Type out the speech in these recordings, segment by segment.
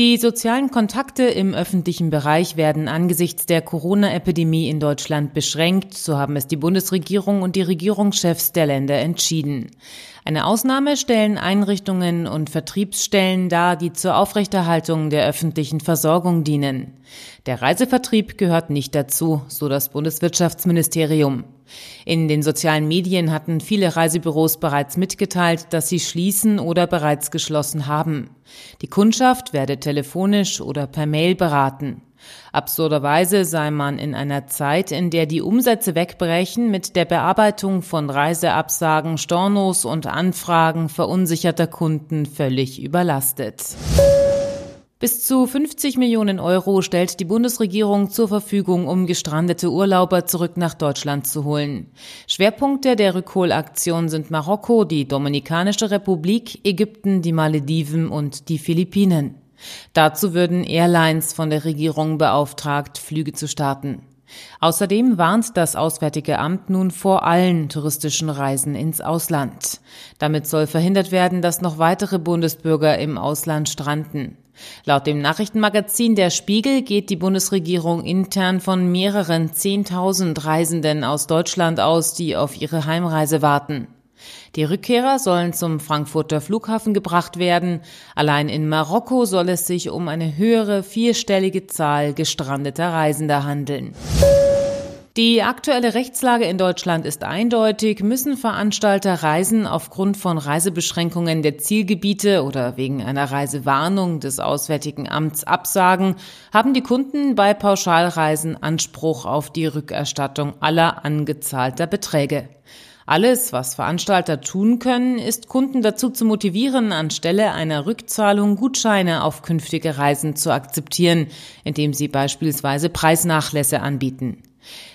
Die sozialen Kontakte im öffentlichen Bereich werden angesichts der Corona-Epidemie in Deutschland beschränkt, so haben es die Bundesregierung und die Regierungschefs der Länder entschieden. Eine Ausnahme stellen Einrichtungen und Vertriebsstellen dar, die zur Aufrechterhaltung der öffentlichen Versorgung dienen. Der Reisevertrieb gehört nicht dazu, so das Bundeswirtschaftsministerium. In den sozialen Medien hatten viele Reisebüros bereits mitgeteilt, dass sie schließen oder bereits geschlossen haben. Die Kundschaft werde telefonisch oder per Mail beraten. Absurderweise sei man in einer Zeit, in der die Umsätze wegbrechen, mit der Bearbeitung von Reiseabsagen, Stornos und Anfragen verunsicherter Kunden völlig überlastet. Bis zu 50 Millionen Euro stellt die Bundesregierung zur Verfügung, um gestrandete Urlauber zurück nach Deutschland zu holen. Schwerpunkte der Rückholaktion sind Marokko, die Dominikanische Republik, Ägypten, die Malediven und die Philippinen. Dazu würden Airlines von der Regierung beauftragt, Flüge zu starten. Außerdem warnt das Auswärtige Amt nun vor allen touristischen Reisen ins Ausland. Damit soll verhindert werden, dass noch weitere Bundesbürger im Ausland stranden. Laut dem Nachrichtenmagazin Der Spiegel geht die Bundesregierung intern von mehreren Zehntausend Reisenden aus Deutschland aus, die auf ihre Heimreise warten. Die Rückkehrer sollen zum Frankfurter Flughafen gebracht werden. Allein in Marokko soll es sich um eine höhere vierstellige Zahl gestrandeter Reisender handeln. Die aktuelle Rechtslage in Deutschland ist eindeutig. Müssen Veranstalter Reisen aufgrund von Reisebeschränkungen der Zielgebiete oder wegen einer Reisewarnung des Auswärtigen Amts absagen, haben die Kunden bei Pauschalreisen Anspruch auf die Rückerstattung aller angezahlter Beträge. Alles, was Veranstalter tun können, ist Kunden dazu zu motivieren, anstelle einer Rückzahlung Gutscheine auf künftige Reisen zu akzeptieren, indem sie beispielsweise Preisnachlässe anbieten.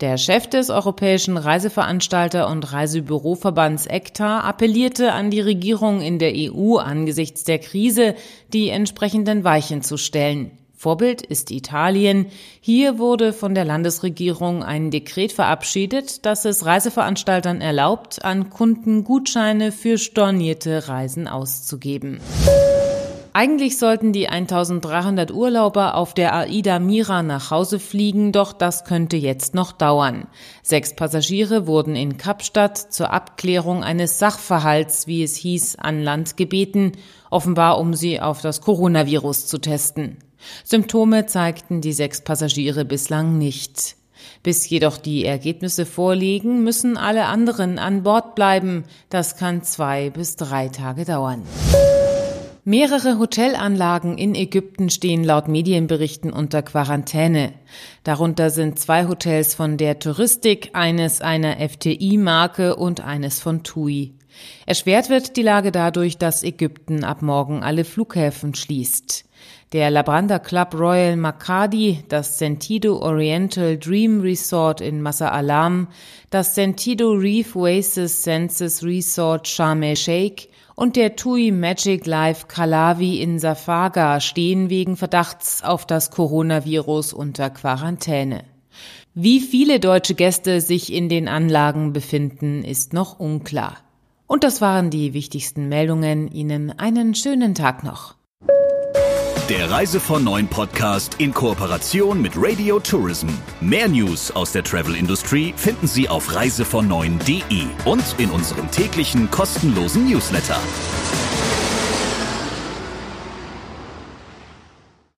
Der Chef des Europäischen Reiseveranstalter- und Reisebüroverbands ECTA appellierte an die Regierung in der EU angesichts der Krise, die entsprechenden Weichen zu stellen. Vorbild ist Italien. Hier wurde von der Landesregierung ein Dekret verabschiedet, das es Reiseveranstaltern erlaubt, an Kunden Gutscheine für stornierte Reisen auszugeben. Eigentlich sollten die 1300 Urlauber auf der AIDA Mira nach Hause fliegen, doch das könnte jetzt noch dauern. Sechs Passagiere wurden in Kapstadt zur Abklärung eines Sachverhalts, wie es hieß, an Land gebeten, offenbar um sie auf das Coronavirus zu testen. Symptome zeigten die sechs Passagiere bislang nicht. Bis jedoch die Ergebnisse vorliegen, müssen alle anderen an Bord bleiben. Das kann zwei bis drei Tage dauern. Mehrere Hotelanlagen in Ägypten stehen laut Medienberichten unter Quarantäne. Darunter sind zwei Hotels von der Touristik, eines einer FTI-Marke und eines von TUI. Erschwert wird die Lage dadurch, dass Ägypten ab morgen alle Flughäfen schließt. Der Labranda Club Royal Makadi, das Sentido Oriental Dream Resort in Massa Alam, das Sentido Reef Oasis Senses Resort Sharm el-Sheikh und der TUI Magic Life Kalawi in Safaga stehen wegen Verdachts auf das Coronavirus unter Quarantäne. Wie viele deutsche Gäste sich in den Anlagen befinden, ist noch unklar. Und das waren die wichtigsten Meldungen. Ihnen einen schönen Tag noch. Der Reise von Neuen Podcast in Kooperation mit Radio Tourism. Mehr News aus der Travel Industry finden Sie auf reisevon und in unserem täglichen kostenlosen Newsletter.